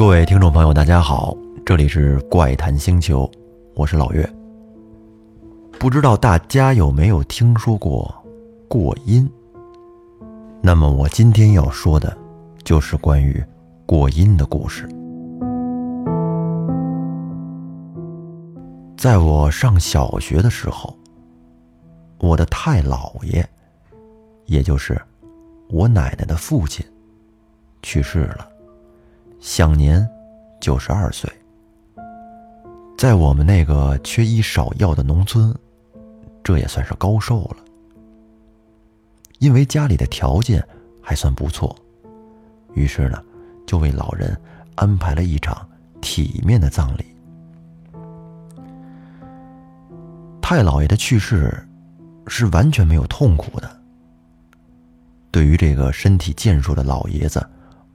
各位听众朋友，大家好，这里是怪谈星球，我是老岳。不知道大家有没有听说过过阴？那么我今天要说的，就是关于过阴的故事。在我上小学的时候，我的太姥爷，也就是我奶奶的父亲，去世了。享年九十二岁。在我们那个缺医少药的农村，这也算是高寿了。因为家里的条件还算不错，于是呢，就为老人安排了一场体面的葬礼。太老爷的去世是完全没有痛苦的。对于这个身体健硕的老爷子，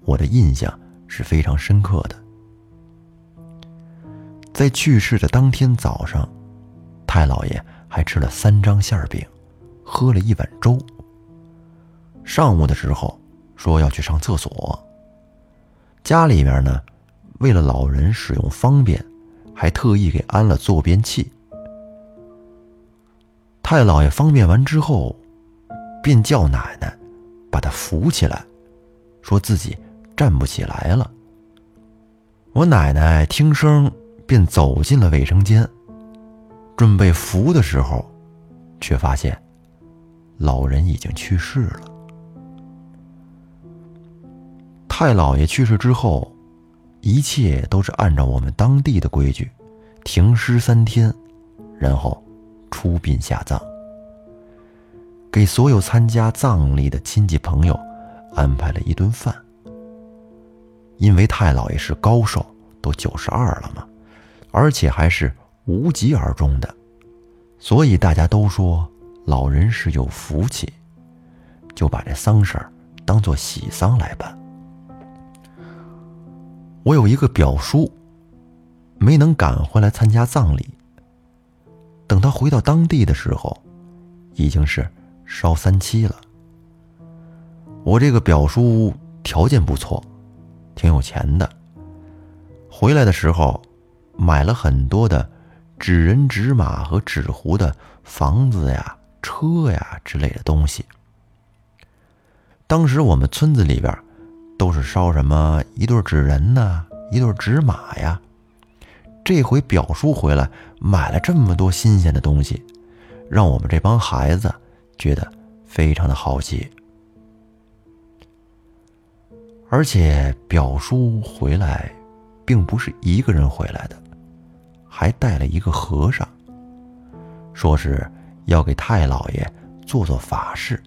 我的印象。是非常深刻的。在去世的当天早上，太老爷还吃了三张馅饼，喝了一碗粥。上午的时候说要去上厕所。家里面呢，为了老人使用方便，还特意给安了坐便器。太老爷方便完之后，便叫奶奶把他扶起来，说自己。站不起来了。我奶奶听声便走进了卫生间，准备扶的时候，却发现老人已经去世了。太老爷去世之后，一切都是按照我们当地的规矩，停尸三天，然后出殡下葬，给所有参加葬礼的亲戚朋友安排了一顿饭。因为太老爷是高寿，都九十二了嘛，而且还是无疾而终的，所以大家都说老人是有福气，就把这丧事儿当做喜丧来办。我有一个表叔，没能赶回来参加葬礼。等他回到当地的时候，已经是烧三七了。我这个表叔条件不错。挺有钱的。回来的时候，买了很多的纸人、纸马和纸糊的房子呀、车呀之类的东西。当时我们村子里边都是烧什么一对纸人呐，一对纸马呀。这回表叔回来买了这么多新鲜的东西，让我们这帮孩子觉得非常的好奇。而且表叔回来，并不是一个人回来的，还带了一个和尚，说是要给太老爷做做法事。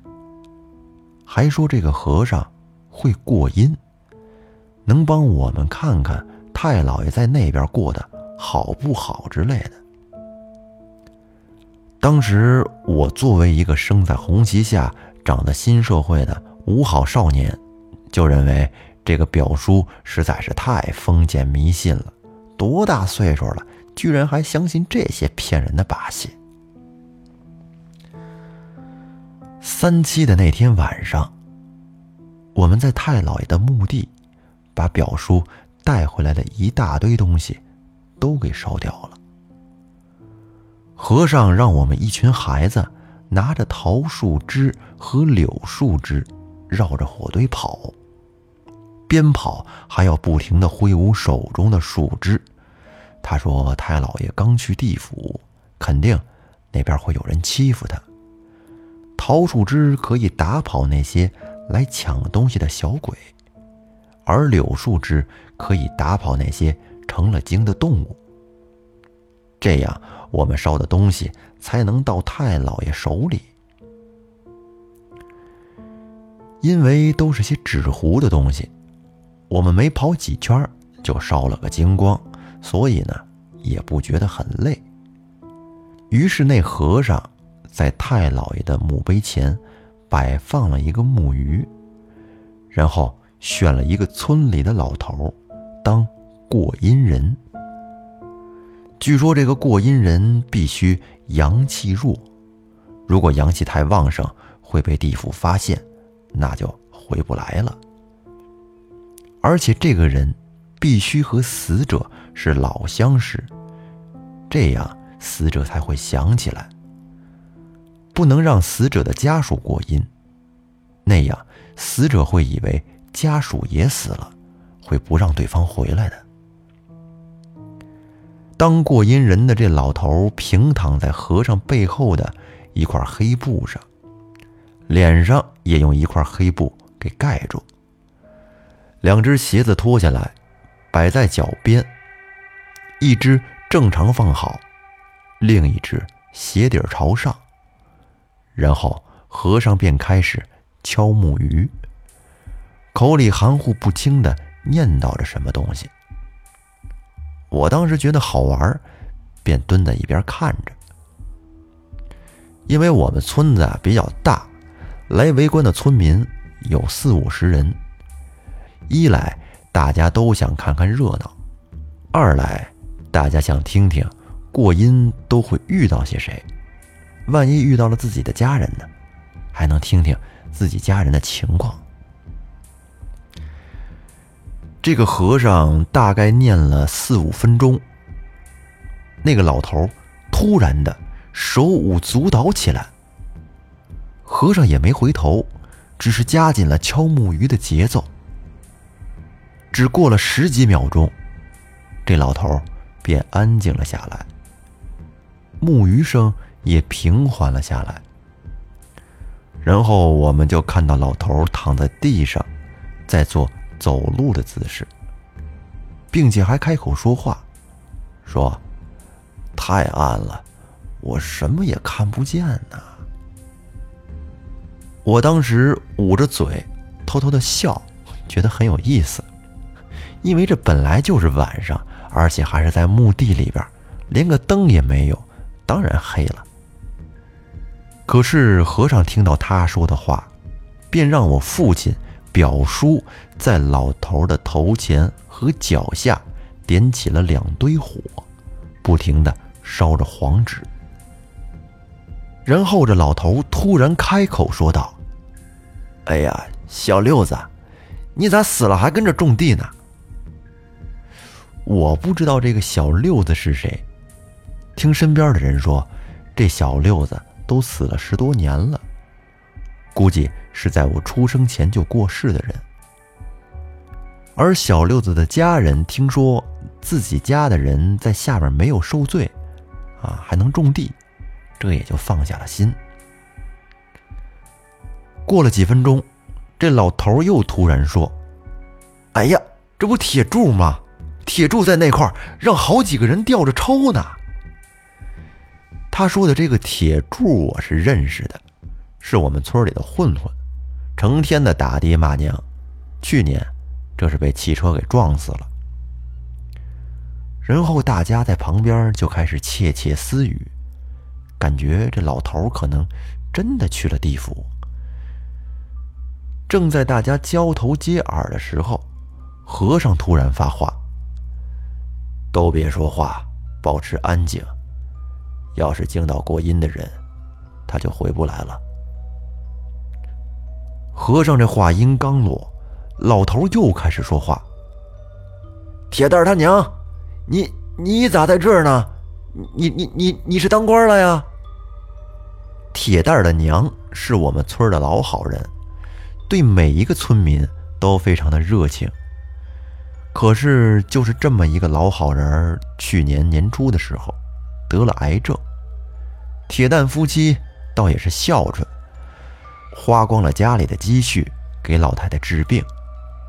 还说这个和尚会过阴，能帮我们看看太老爷在那边过得好不好之类的。当时我作为一个生在红旗下、长得新社会的五好少年。就认为这个表叔实在是太封建迷信了，多大岁数了，居然还相信这些骗人的把戏。三七的那天晚上，我们在太老爷的墓地，把表叔带回来的一大堆东西都给烧掉了。和尚让我们一群孩子拿着桃树枝和柳树枝，绕着火堆跑。边跑还要不停的挥舞手中的树枝。他说：“太老爷刚去地府，肯定那边会有人欺负他。桃树枝可以打跑那些来抢东西的小鬼，而柳树枝可以打跑那些成了精的动物。这样，我们烧的东西才能到太老爷手里。因为都是些纸糊的东西。”我们没跑几圈就烧了个精光，所以呢也不觉得很累。于是那和尚在太老爷的墓碑前摆放了一个木鱼，然后选了一个村里的老头当过阴人。据说这个过阴人必须阳气弱，如果阳气太旺盛会被地府发现，那就回不来了。而且这个人必须和死者是老相识，这样死者才会想起来。不能让死者的家属过阴，那样死者会以为家属也死了，会不让对方回来的。当过阴人的这老头平躺在和尚背后的一块黑布上，脸上也用一块黑布给盖住，两只鞋子脱下来。摆在脚边，一只正常放好，另一只鞋底朝上。然后和尚便开始敲木鱼，口里含糊不清的念叨着什么东西。我当时觉得好玩，便蹲在一边看着。因为我们村子啊比较大，来围观的村民有四五十人，一来。大家都想看看热闹，二来大家想听听过阴都会遇到些谁，万一遇到了自己的家人呢，还能听听自己家人的情况。这个和尚大概念了四五分钟，那个老头突然的手舞足蹈起来，和尚也没回头，只是加紧了敲木鱼的节奏。只过了十几秒钟，这老头便安静了下来，木鱼声也平缓了下来。然后我们就看到老头躺在地上，在做走路的姿势，并且还开口说话，说：“太暗了，我什么也看不见呢。”我当时捂着嘴，偷偷的笑，觉得很有意思。因为这本来就是晚上，而且还是在墓地里边，连个灯也没有，当然黑了。可是和尚听到他说的话，便让我父亲、表叔在老头的头前和脚下点起了两堆火，不停的烧着黄纸。然后这老头突然开口说道：“哎呀，小六子，你咋死了还跟着种地呢？”我不知道这个小六子是谁，听身边的人说，这小六子都死了十多年了，估计是在我出生前就过世的人。而小六子的家人听说自己家的人在下边没有受罪，啊，还能种地，这也就放下了心。过了几分钟，这老头又突然说：“哎呀，这不铁柱吗？”铁柱在那块让好几个人吊着抽呢。他说的这个铁柱我是认识的，是我们村里的混混，成天的打爹骂娘。去年这是被汽车给撞死了。然后大家在旁边就开始窃窃私语，感觉这老头可能真的去了地府。正在大家交头接耳的时候，和尚突然发话。都别说话，保持安静。要是惊到过阴的人，他就回不来了。和尚这话音刚落，老头又开始说话：“铁蛋他娘，你你咋在这儿呢？你你你你是当官了呀？”铁蛋的娘是我们村的老好人，对每一个村民都非常的热情。可是，就是这么一个老好人，去年年初的时候得了癌症。铁蛋夫妻倒也是孝顺，花光了家里的积蓄给老太太治病，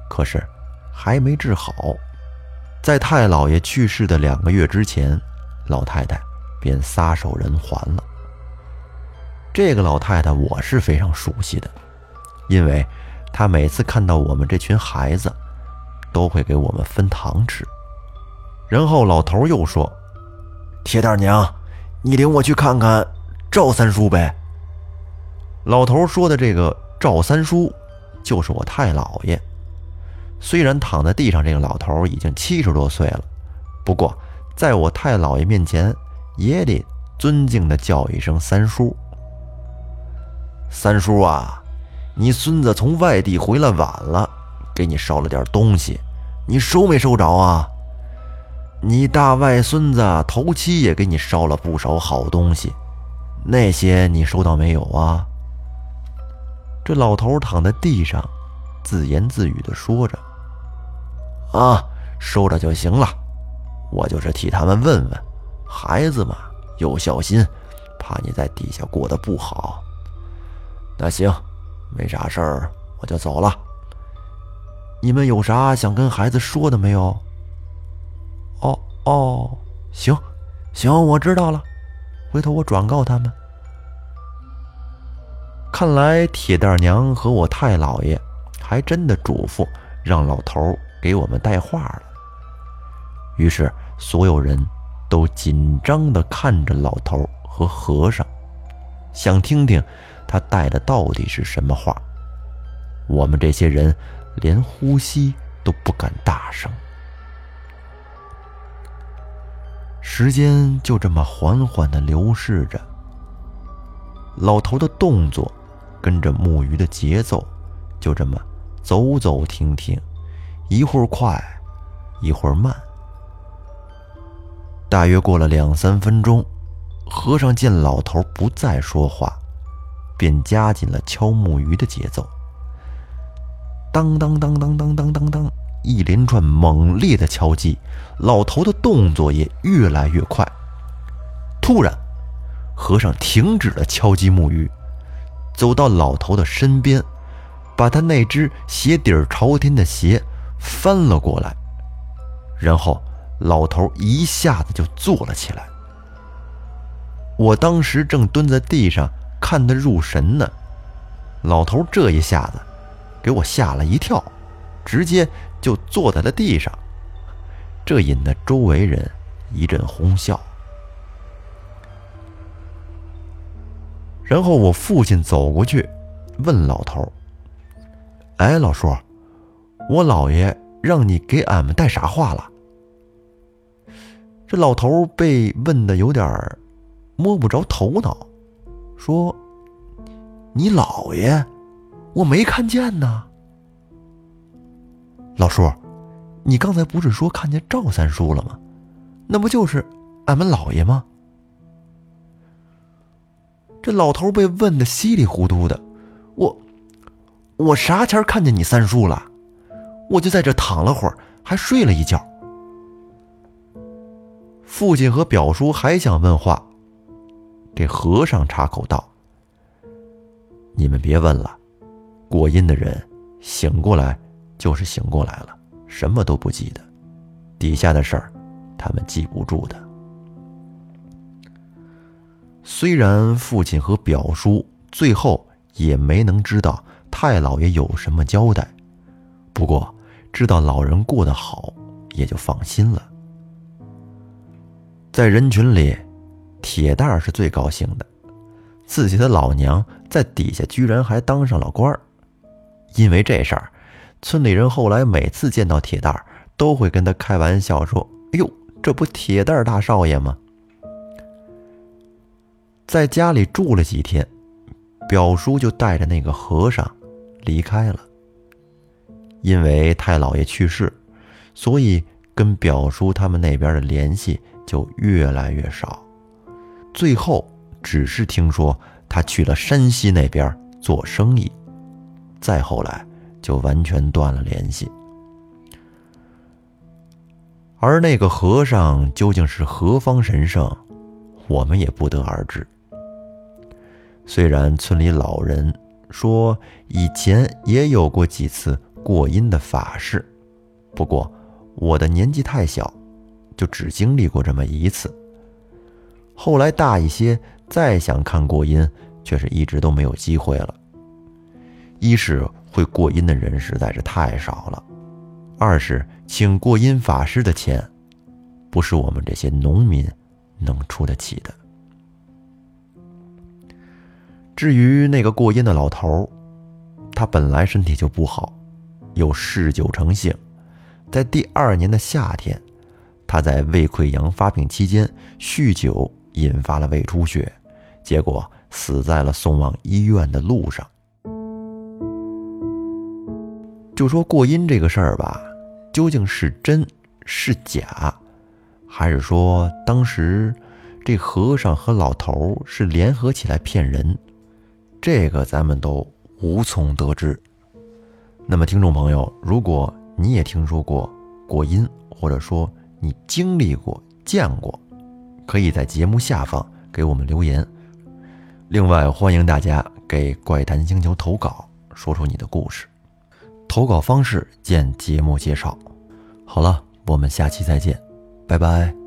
可是还没治好。在太老爷去世的两个月之前，老太太便撒手人寰了。这个老太太我是非常熟悉的，因为她每次看到我们这群孩子。都会给我们分糖吃，然后老头又说：“铁蛋娘，你领我去看看赵三叔呗。”老头说的这个赵三叔，就是我太姥爷。虽然躺在地上，这个老头已经七十多岁了，不过在我太姥爷面前，也得尊敬的叫一声三叔。三叔啊，你孙子从外地回来晚了。给你捎了点东西，你收没收着啊？你大外孙子头七也给你烧了不少好东西，那些你收到没有啊？”这老头躺在地上，自言自语地说着：“啊，收着就行了。我就是替他们问问，孩子嘛，有孝心，怕你在底下过得不好。那行，没啥事儿，我就走了。你们有啥想跟孩子说的没有？哦哦，行，行，我知道了，回头我转告他们。”看来铁蛋娘和我太姥爷还真的嘱咐让老头给我们带话了。于是所有人都紧张地看着老头和和尚，想听听他带的到底是什么话。我们这些人连呼吸都不敢大声。时间就这么缓缓的流逝着，老头的动作。跟着木鱼的节奏，就这么走走停停，一会儿快，一会儿慢。大约过了两三分钟，和尚见老头不再说话，便加紧了敲木鱼的节奏。当当当当当当当当，一连串猛烈的敲击，老头的动作也越来越快。突然，和尚停止了敲击木鱼。走到老头的身边，把他那只鞋底朝天的鞋翻了过来，然后老头一下子就坐了起来。我当时正蹲在地上看他入神呢，老头这一下子给我吓了一跳，直接就坐在了地上，这引得周围人一阵哄笑。然后我父亲走过去，问老头：“哎，老叔，我姥爷让你给俺们带啥话了？”这老头被问的有点摸不着头脑，说：“你姥爷，我没看见呢。”老叔，你刚才不是说看见赵三叔了吗？那不就是俺们姥爷吗？这老头被问的稀里糊涂的，我，我啥前看见你三叔了？我就在这躺了会儿，还睡了一觉。父亲和表叔还想问话，这和尚插口道：“你们别问了，过阴的人醒过来就是醒过来了，什么都不记得，底下的事儿他们记不住的。”虽然父亲和表叔最后也没能知道太老爷有什么交代，不过知道老人过得好，也就放心了。在人群里，铁蛋儿是最高兴的，自己的老娘在底下居然还当上了官儿。因为这事儿，村里人后来每次见到铁蛋儿，都会跟他开玩笑说：“哎呦，这不铁蛋儿大少爷吗？”在家里住了几天，表叔就带着那个和尚离开了。因为太老爷去世，所以跟表叔他们那边的联系就越来越少。最后只是听说他去了山西那边做生意，再后来就完全断了联系。而那个和尚究竟是何方神圣，我们也不得而知。虽然村里老人说以前也有过几次过阴的法事，不过我的年纪太小，就只经历过这么一次。后来大一些，再想看过阴，却是一直都没有机会了。一是会过阴的人实在是太少了，二是请过阴法师的钱，不是我们这些农民能出得起的。至于那个过阴的老头他本来身体就不好，又嗜酒成性，在第二年的夏天，他在胃溃疡发病期间酗酒，引发了胃出血，结果死在了送往医院的路上。就说过阴这个事儿吧，究竟是真是假，还是说当时这和尚和老头是联合起来骗人，这个咱们都无从得知。那么，听众朋友，如果你也听说过过阴，或者说你经历过、见过，可以在节目下方给我们留言。另外，欢迎大家给怪谈星球投稿，说出你的故事。投稿方式见节目介绍。好了，我们下期再见，拜拜。